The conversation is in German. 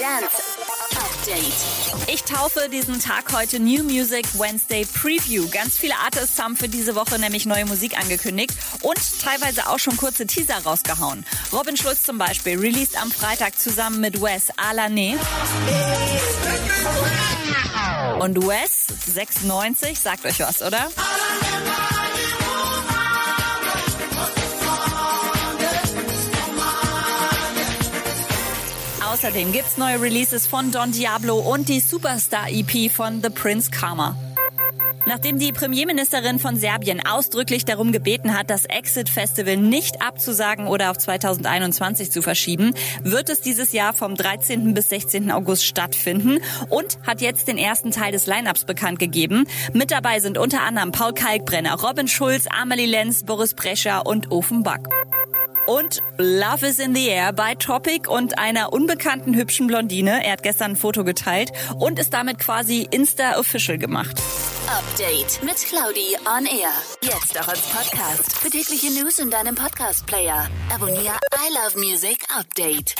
Dance Update. Ich taufe diesen Tag heute New Music Wednesday Preview. Ganz viele Artists haben für diese Woche nämlich neue Musik angekündigt und teilweise auch schon kurze Teaser rausgehauen. Robin Schulz zum Beispiel released am Freitag zusammen mit Wes Alane. Und Wes 96 sagt euch was, oder? Außerdem gibt's neue Releases von Don Diablo und die Superstar EP von The Prince Karma. Nachdem die Premierministerin von Serbien ausdrücklich darum gebeten hat, das Exit Festival nicht abzusagen oder auf 2021 zu verschieben, wird es dieses Jahr vom 13. bis 16. August stattfinden und hat jetzt den ersten Teil des Lineups bekannt gegeben. Mit dabei sind unter anderem Paul Kalkbrenner, Robin Schulz, Amelie Lenz, Boris Brescher und Ofenbach und Love is in the Air bei Topic und einer unbekannten hübschen Blondine. Er hat gestern ein Foto geteilt und ist damit quasi Insta-Official gemacht. Update mit Claudi on Air. Jetzt auch als Podcast. Für tägliche News in deinem Podcast-Player. Abonniere I Love Music Update.